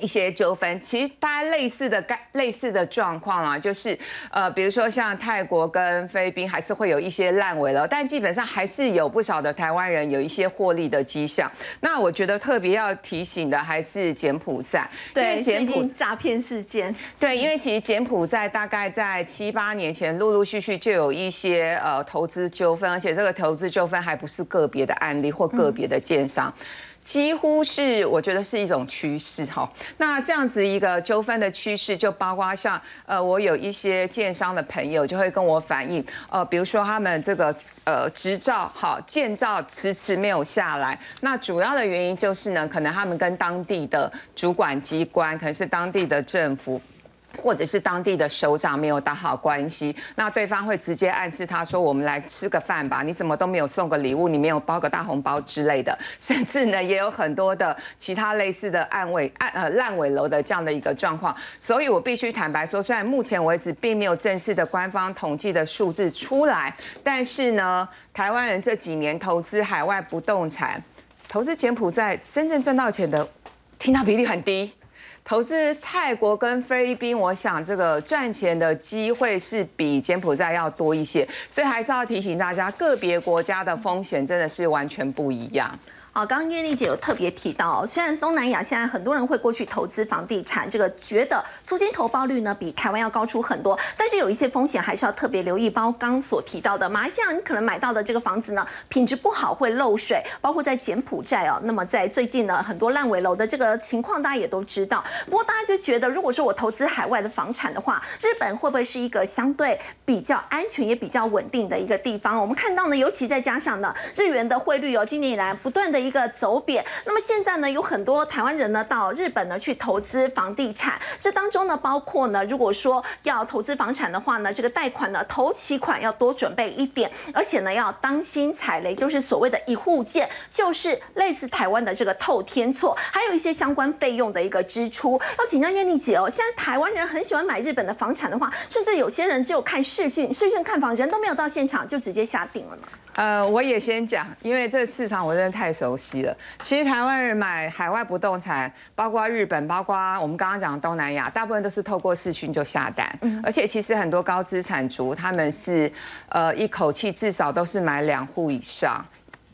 一些纠纷，其实大家类似的概类似的状况啊，就是呃，比如说像泰国跟菲律宾还是会有一些烂尾了，但基本上还是有不少的台湾人有一些获利的迹象。那我觉得特别要提醒的还是柬埔寨，因为，柬埔寨诈骗事件，对，因为其实柬埔寨大概在七八年前，陆陆续续就有一些呃投资纠纷，而且这个投资纠纷还不是个别的案例或个别的建商。几乎是我觉得是一种趋势哈。那这样子一个纠纷的趋势，就包括像呃，我有一些建商的朋友就会跟我反映，呃，比如说他们这个呃执照好建造迟迟没有下来，那主要的原因就是呢，可能他们跟当地的主管机关，可能是当地的政府。或者是当地的首长没有打好关系，那对方会直接暗示他说：“我们来吃个饭吧，你怎么都没有送个礼物，你没有包个大红包之类的。”甚至呢，也有很多的其他类似的暗尾暗呃烂尾楼的这样的一个状况。所以我必须坦白说，虽然目前为止并没有正式的官方统计的数字出来，但是呢，台湾人这几年投资海外不动产，投资柬埔寨真正赚到钱的，听到比例很低。投资泰国跟菲律宾，我想这个赚钱的机会是比柬埔寨要多一些，所以还是要提醒大家，个别国家的风险真的是完全不一样。啊，刚刚叶丽姐有特别提到，虽然东南亚现在很多人会过去投资房地产，这个觉得租金投报率呢比台湾要高出很多，但是有一些风险还是要特别留意。包括刚所提到的，马来西亚你可能买到的这个房子呢，品质不好会漏水，包括在柬埔寨哦。那么在最近呢，很多烂尾楼的这个情况，大家也都知道。不过大家就觉得，如果说我投资海外的房产的话，日本会不会是一个相对比较安全也比较稳定的一个地方？我们看到呢，尤其再加上呢，日元的汇率哦，今年以来不断的一个走贬。那么现在呢，有很多台湾人呢到日本呢去投资房地产，这当中呢包括呢，如果说要投资房产的话呢，这个贷款呢头期款要多准备一点，而且呢要当心踩雷，就是所谓的一户建，就是类似台湾的这个透天厝，还有一些相关费用的一个支出。要请教燕丽姐哦，现在台湾人很喜欢买日本的房产的话，甚至有些人只有看视讯，视讯看房，人都没有到现场就直接下定了呢。呃，我也先讲，因为这个市场我真的太熟悉了。其实台湾人买海外不动产，包括日本，包括我们刚刚讲的东南亚，大部分都是透过视讯就下单。而且其实很多高资产族他们是呃一口气至少都是买两户以上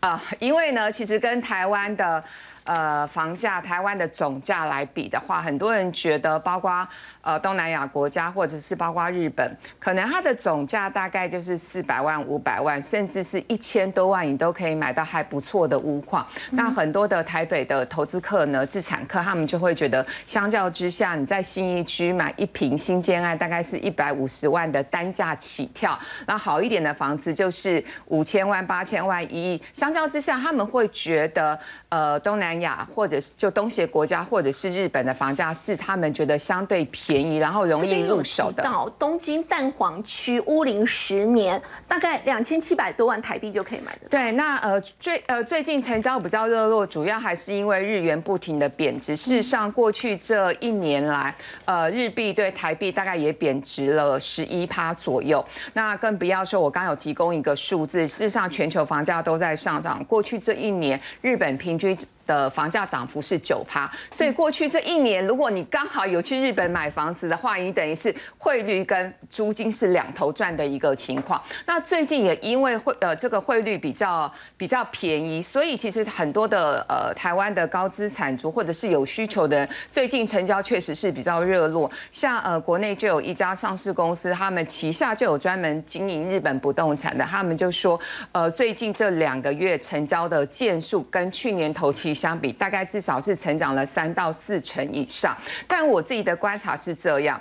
啊、因为呢，其实跟台湾的。呃，房价台湾的总价来比的话，很多人觉得，包括呃东南亚国家或者是包括日本，可能它的总价大概就是四百万、五百万，甚至是一千多万，你都可以买到还不错的屋况。那很多的台北的投资客呢，自产客，他们就会觉得，相较之下，你在新一区买一平新建案，大概是一百五十万的单价起跳，那好一点的房子就是五千万、八千万、一亿。相较之下，他们会觉得，呃，东南亚或者是就东协国家或者是日本的房价是他们觉得相对便宜，然后容易入手的。到东京蛋黄区屋龄十年，大概两千七百多万台币就可以买的。对，那呃最呃最近成交比较热络，主要还是因为日元不停的贬值。事实上，过去这一年来，呃日币对台币大概也贬值了十一趴左右。那更不要说，我刚有提供一个数字，事实上全球房价都在上涨。过去这一年，日本平均的房价涨幅是九趴，所以过去这一年，如果你刚好有去日本买房子的话，你等于是汇率跟租金是两头赚的一个情况。那最近也因为汇呃这个汇率比较比较便宜，所以其实很多的呃台湾的高资产族或者是有需求的人，最近成交确实是比较热络。像呃国内就有一家上市公司，他们旗下就有专门经营日本不动产的，他们就说呃最近这两个月成交的件数跟去年头期相比，大概至少是成长了三到四成以上。但我自己的观察是这样。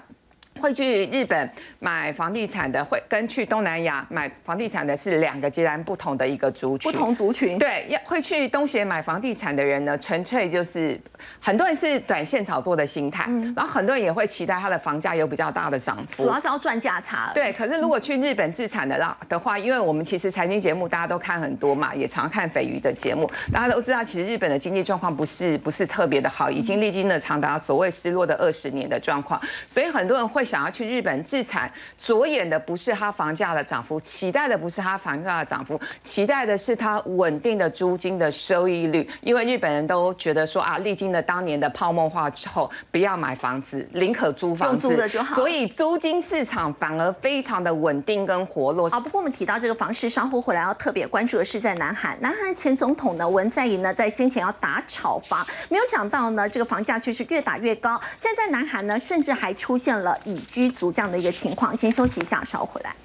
会去日本买房地产的，会跟去东南亚买房地产的是两个截然不同的一个族群。不同族群，对，要会去东协买房地产的人呢，纯粹就是很多人是短线炒作的心态，然后很多人也会期待它的房价有比较大的涨幅。主要是要赚价差。对，可是如果去日本自产的啦的话，因为我们其实财经节目大家都看很多嘛，也常看斐鱼的节目，大家都知道，其实日本的经济状况不是不是特别的好，已经历经了长达所谓失落的二十年的状况，所以很多人会想要去日本自产，着眼的不是它房价的涨幅，期待的不是它房价的涨幅，期待的是它稳定的租金的收益率。因为日本人都觉得说啊，历经了当年的泡沫化之后，不要买房子，宁可租房子，用租的就好所以租金市场反而非常的稳定跟活络。啊，不过我们提到这个房市，稍后回来要特别关注的是在南韩，南韩前总统呢文在寅呢在先前要打炒房，没有想到呢这个房价却是越打越高，现在在南韩呢甚至还出现了居足这样的一个情况。先休息一下，稍回来。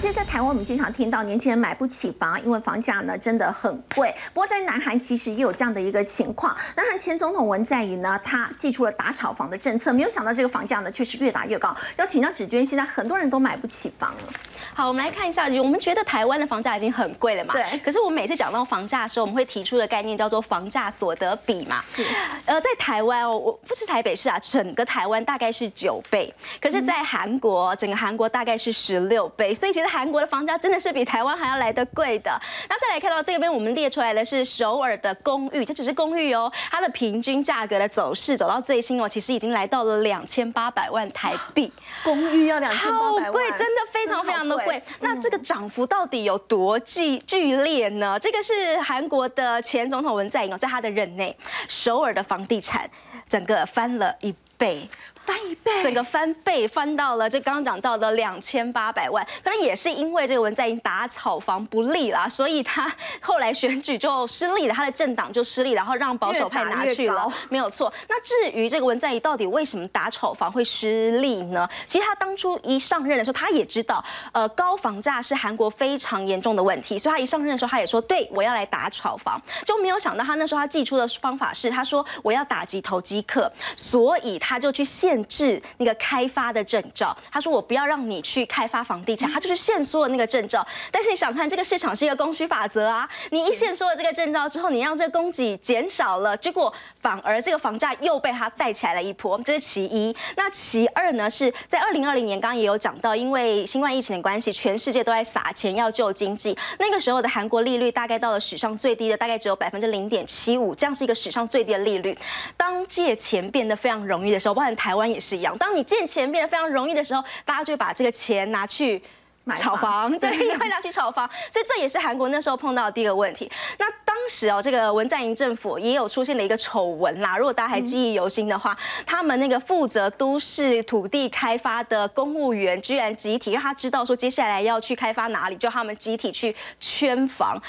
而且在台湾，我们经常听到年轻人买不起房，因为房价呢真的很贵。不过在南韩其实也有这样的一个情况，南韩前总统文在寅呢，他寄出了打炒房的政策，没有想到这个房价呢却是越打越高。要请教芷娟，现在很多人都买不起房了。好，我们来看一下，我们觉得台湾的房价已经很贵了嘛？对可是我们每次讲到房价的时候，我们会提出的概念叫做房价所得比嘛。是。呃，在台湾哦，我不是台北市啊，整个台湾大概是九倍，可是，在韩国，整个韩国大概是十六倍，所以其实韩国的房价真的是比台湾还要来得贵的。那再来看到这边，我们列出来的是首尔的公寓，这只是公寓哦，它的平均价格的走势走到最新哦，其实已经来到了两千八百万台币。公寓要两千八百万，好贵，真的非常非常的贵。那这个涨幅到底有多剧剧烈呢？这个是韩国的前总统文在寅哦，在他的任内，首尔的房地产整个翻了一倍。翻一倍，整个翻倍翻到了这刚刚讲到的两千八百万，可能也是因为这个文在寅打炒房不利啦，所以他后来选举就失利了，他的政党就失利，然后让保守派拿去了越越，没有错。那至于这个文在寅到底为什么打炒房会失利呢？其实他当初一上任的时候，他也知道，呃，高房价是韩国非常严重的问题，所以他一上任的时候，他也说，对我要来打炒房，就没有想到他那时候他寄出的方法是，他说我要打击投机客，所以他就去限制那个开发的证照。他说我不要让你去开发房地产，他就是限缩了那个证照。但是你想看，这个市场是一个供需法则啊，你一限缩了这个证照之后，你让这个供给减少了，结果反而这个房价又被它带起来了一波，这是其一。那其二呢，是在二零二零年，刚刚也有讲到，因为新冠疫情的关系，全世界都在撒钱要救经济。那个时候的韩国利率大概到了史上最低的，大概只有百分之零点七五，这样是一个史上最低的利率。当借钱变得非常容易的时候，包含台湾也是一样，当你借钱变得非常容易的时候，大家就会把这个钱拿去。买炒房房，对，也会拿去炒房，所以这也是韩国那时候碰到的第一个问题。那当时哦，这个文在寅政府也有出现了一个丑闻啦。如果大家还记忆犹新的话，他们那个负责都市土地开发的公务员，居然集体让他知道说接下来要去开发哪里，就他们集体去圈房。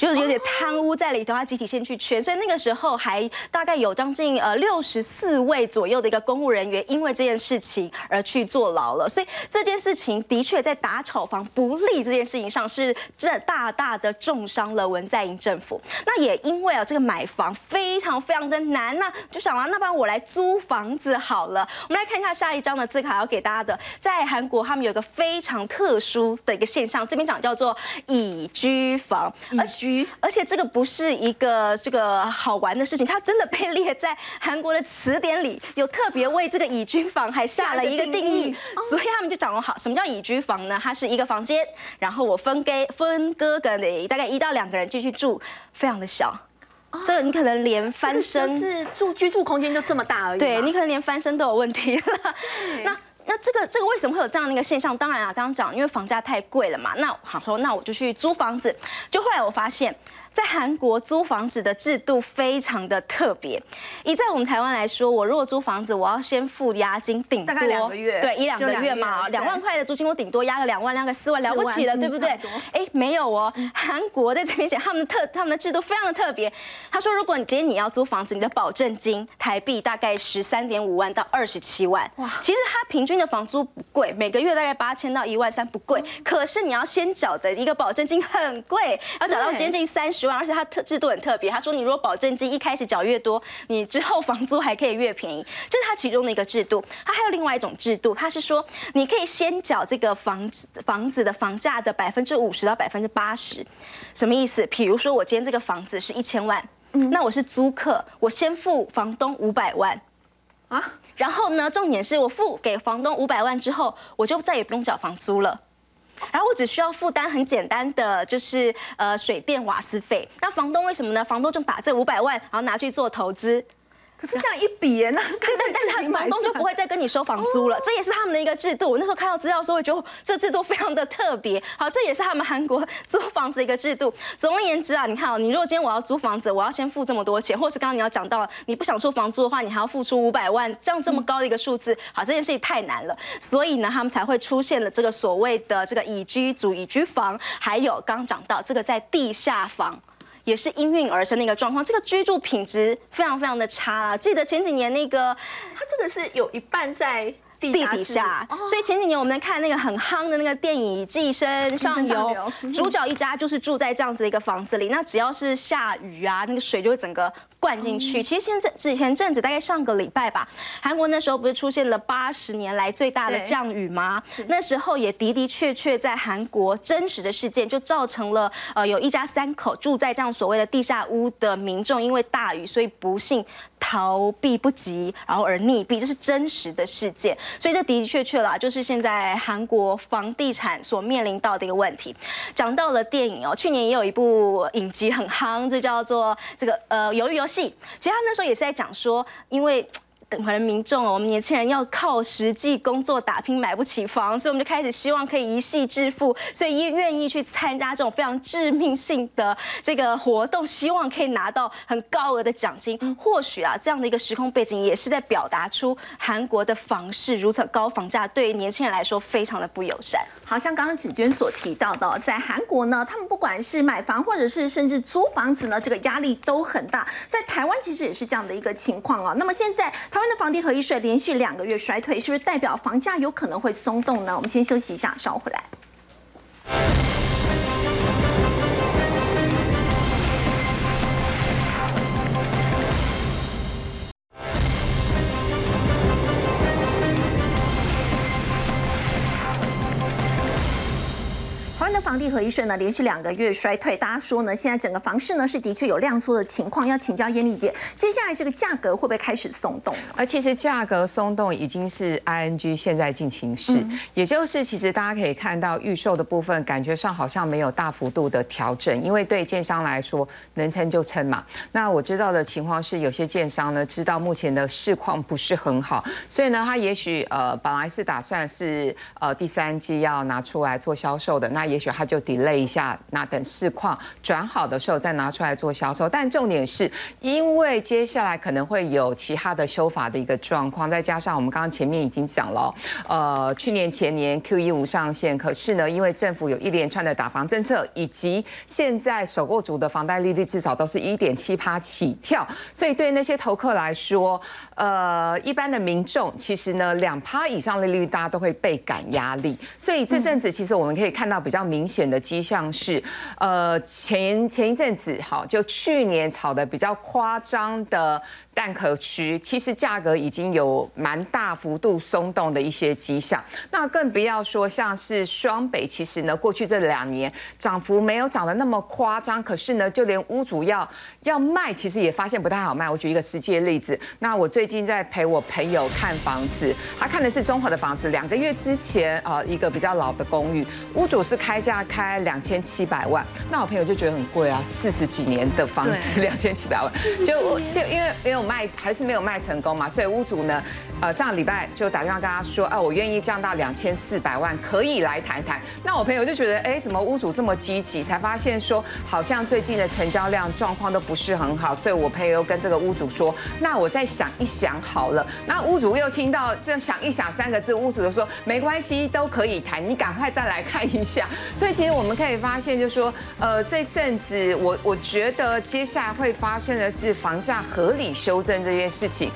就是有点贪污在里头，他集体先去圈，所以那个时候还大概有将近呃六十四位左右的一个公务人员，因为这件事情而去坐牢了。所以这件事情的确在打炒房不利这件事情上，是这大大的重伤了文在寅政府。那也因为啊这个买房非常非常的难，那就想了，那不然我来租房子好了。我们来看一下下一张的字卡要给大家的，在韩国他们有一个非常特殊的一个现象，这边讲叫做以居房，蚁居。而且这个不是一个这个好玩的事情，它真的被列在韩国的词典里，有特别为这个蚁居房还下了一个定义所以他们就掌握好，什么叫蚁居房呢？它是一个房间，然后我分给分割给大概一到两个人进去住，非常的小。这个你可能连翻身是住居住空间就这么大而已。对你可能连翻身都有问题了。那那这个这个为什么会有这样的一个现象？当然啊，刚刚讲因为房价太贵了嘛。那好说，那我就去租房子。就后来我发现。在韩国租房子的制度非常的特别，以在我们台湾来说，我如果租房子，我要先付押金，顶多两个月对一两个月嘛，两万块的租金我顶多押个两万，两个四万了不起了，对不对？哎，没有哦，韩国在这边讲他们的特他们的制度非常的特别。他说，如果你今天你要租房子，你的保证金台币大概十三点五万到二十七万。哇，其实他平均的房租不贵，每个月大概八千到一万三不贵，可是你要先缴的一个保证金很贵，要缴到对接近三十万，而且它特制度很特别。他说，你如果保证金一开始缴越多，你之后房租还可以越便宜，这是它其中的一个制度。它还有另外一种制度，它是说你可以先缴这个房子房子的房价的百分之五十到百分之八十，什么意思？比如说我今天这个房子是一千万，那我是租客，我先付房东五百万。啊，然后呢，重点是我付给房东五百万之后，我就再也不用缴房租了。然后我只需要负担很简单的，就是呃水电瓦斯费。那房东为什么呢？房东就把这五百万，然后拿去做投资。可是这样一比耶，那对，但但是他房东就不会再跟你收房租了，这也是他们的一个制度。我那时候看到资料的时候，我觉得这制度非常的特别。好，这也是他们韩国租房子的一个制度。总而言之啊，你看哦，你如果今天我要租房子，我要先付这么多钱，或是刚刚你要讲到，你不想出房租的话，你还要付出五百万，这样这么高的一个数字，好，这件事情太难了。所以呢，他们才会出现了这个所谓的这个以居组、以居房，还有刚刚讲到这个在地下房。也是应运而生的一个状况，这个居住品质非常非常的差啦。记得前几年那个，它真的是有一半在地地底下，所以前几年我们看那个很夯的那个电影《寄生上游》，主角一家就是住在这样子一个房子里，那只要是下雨啊，那个水就会整个。灌进去，其实现在之前阵子大概上个礼拜吧，韩国那时候不是出现了八十年来最大的降雨吗？那时候也的的确确在韩国真实的事件，就造成了呃有一家三口住在这样所谓的地下屋的民众，因为大雨所以不幸逃避不及，然后而溺毙，这是真实的事件。所以这的的确确啦，就是现在韩国房地产所面临到的一个问题。讲到了电影哦，去年也有一部影集很夯，这叫做这个呃鱿鱼游。其实他那时候也是在讲说，因为。等可能民众哦，我们年轻人要靠实际工作打拼，买不起房，所以我们就开始希望可以一夕致富，所以愿意去参加这种非常致命性的这个活动，希望可以拿到很高额的奖金。或许啊，这样的一个时空背景也是在表达出韩国的房市如此高房价对于年轻人来说非常的不友善。好像刚刚芷娟所提到的，在韩国呢，他们不管是买房或者是甚至租房子呢，这个压力都很大。在台湾其实也是这样的一个情况啊。那么现在他。台湾的房地合一税连续两个月衰退，是不是代表房价有可能会松动呢？我们先休息一下，稍后回来。房地合一税呢，连续两个月衰退，大家说呢，现在整个房市呢是的确有量缩的情况，要请教燕丽姐，接下来这个价格会不会开始松动？而其实价格松动已经是 ING 现在进行式，也就是其实大家可以看到预售的部分，感觉上好像没有大幅度的调整，因为对建商来说能撑就撑嘛。那我知道的情况是，有些建商呢知道目前的市况不是很好，所以呢他也许呃本来是打算是呃第三季要拿出来做销售的，那也许。他就 delay 一下，那等市况转好的时候再拿出来做销售。但重点是，因为接下来可能会有其他的修法的一个状况，再加上我们刚刚前面已经讲了，呃，去年前年 Q 一无上线，可是呢，因为政府有一连串的打房政策，以及现在首购族的房贷利率至少都是一点七趴起跳，所以对那些投客来说，呃，一般的民众其实呢，两趴以上的利率大家都会倍感压力。所以这阵子其实我们可以看到比较明。明显的迹象是，呃，前前一阵子，好，就去年炒的比较夸张的。蛋壳区其实价格已经有蛮大幅度松动的一些迹象，那更不要说像是双北，其实呢过去这两年涨幅没有涨得那么夸张，可是呢就连屋主要要卖，其实也发现不太好卖。我举一个实际的例子，那我最近在陪我朋友看房子，他看的是中和的房子，两个月之前啊一个比较老的公寓，屋主是开价开两千七百万，那我朋友就觉得很贵啊，四十几年的房子两千七百万，就就因为因 卖还是没有卖成功嘛，所以屋主呢，呃，上个礼拜就打电话跟他说，啊，我愿意降到两千四百万，可以来谈谈。那我朋友就觉得，哎，怎么屋主这么积极？才发现说，好像最近的成交量状况都不是很好，所以我朋友跟这个屋主说，那我再想一想好了。那屋主又听到这想一想三个字，屋主就说没关系，都可以谈，你赶快再来看一下。所以其实我们可以发现，就说，呃，这阵子我我觉得接下来会发生的是房价合理修。修正这件事情，